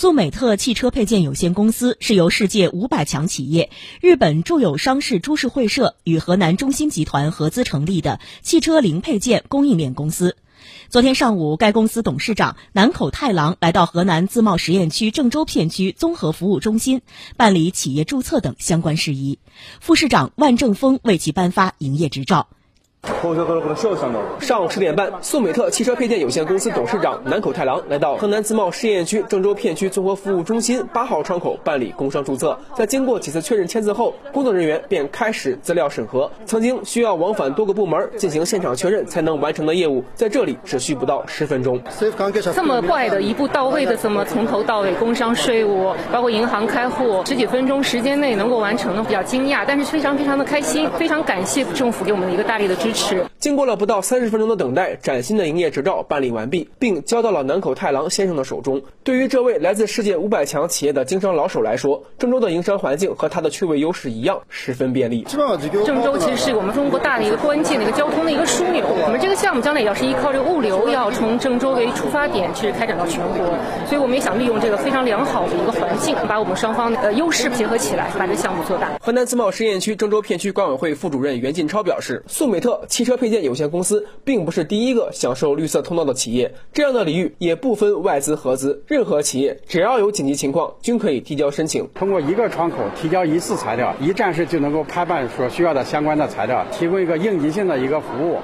苏美特汽车配件有限公司是由世界五百强企业日本住友商事株式会社与河南中兴集团合资成立的汽车零配件供应链公司。昨天上午，该公司董事长南口太郎来到河南自贸实验区郑州片区综合服务中心办理企业注册等相关事宜，副市长万正峰为其颁发营业执照。上午十点半，速美特汽车配件有限公司董事长南口太郎来到河南自贸试验区郑州片区综合服务中心八号窗口办理工商注册。在经过几次确认签字后，工作人员便开始资料审核。曾经需要往返多个部门进行现场确认才能完成的业务，在这里只需不到十分钟。这么快的一步到位的，这么从头到尾工商税务，包括银行开户，十几分钟时间内能够完成的，比较惊讶，但是非常非常的开心，非常感谢政府给我们的一个大力的支持。经过了不到三十分钟的等待，崭新的营业执照办理完毕，并交到了南口太郎先生的手中。对于这位来自世界五百强企业的经商老手来说，郑州的营商环境和他的区位优势一样，十分便利。郑州其实是我们中国大的一个关键的一个交通的一个枢纽。我们这个项目将来也要是依靠这个物流，要从郑州为出发点去开展到全国。所以我们也想利用这个非常良好的一个环境，把我们双方的优势结合起来，把这项目做大。河南自贸试验区郑州片区管委会副主任袁进超表示，速美特汽车配件有限公司。并不是第一个享受绿色通道的企业，这样的领域也不分外资合资，任何企业只要有紧急情况，均可以提交申请。通过一个窗口提交一次材料，一站式就能够开办所需要的相关的材料，提供一个应急性的一个服务。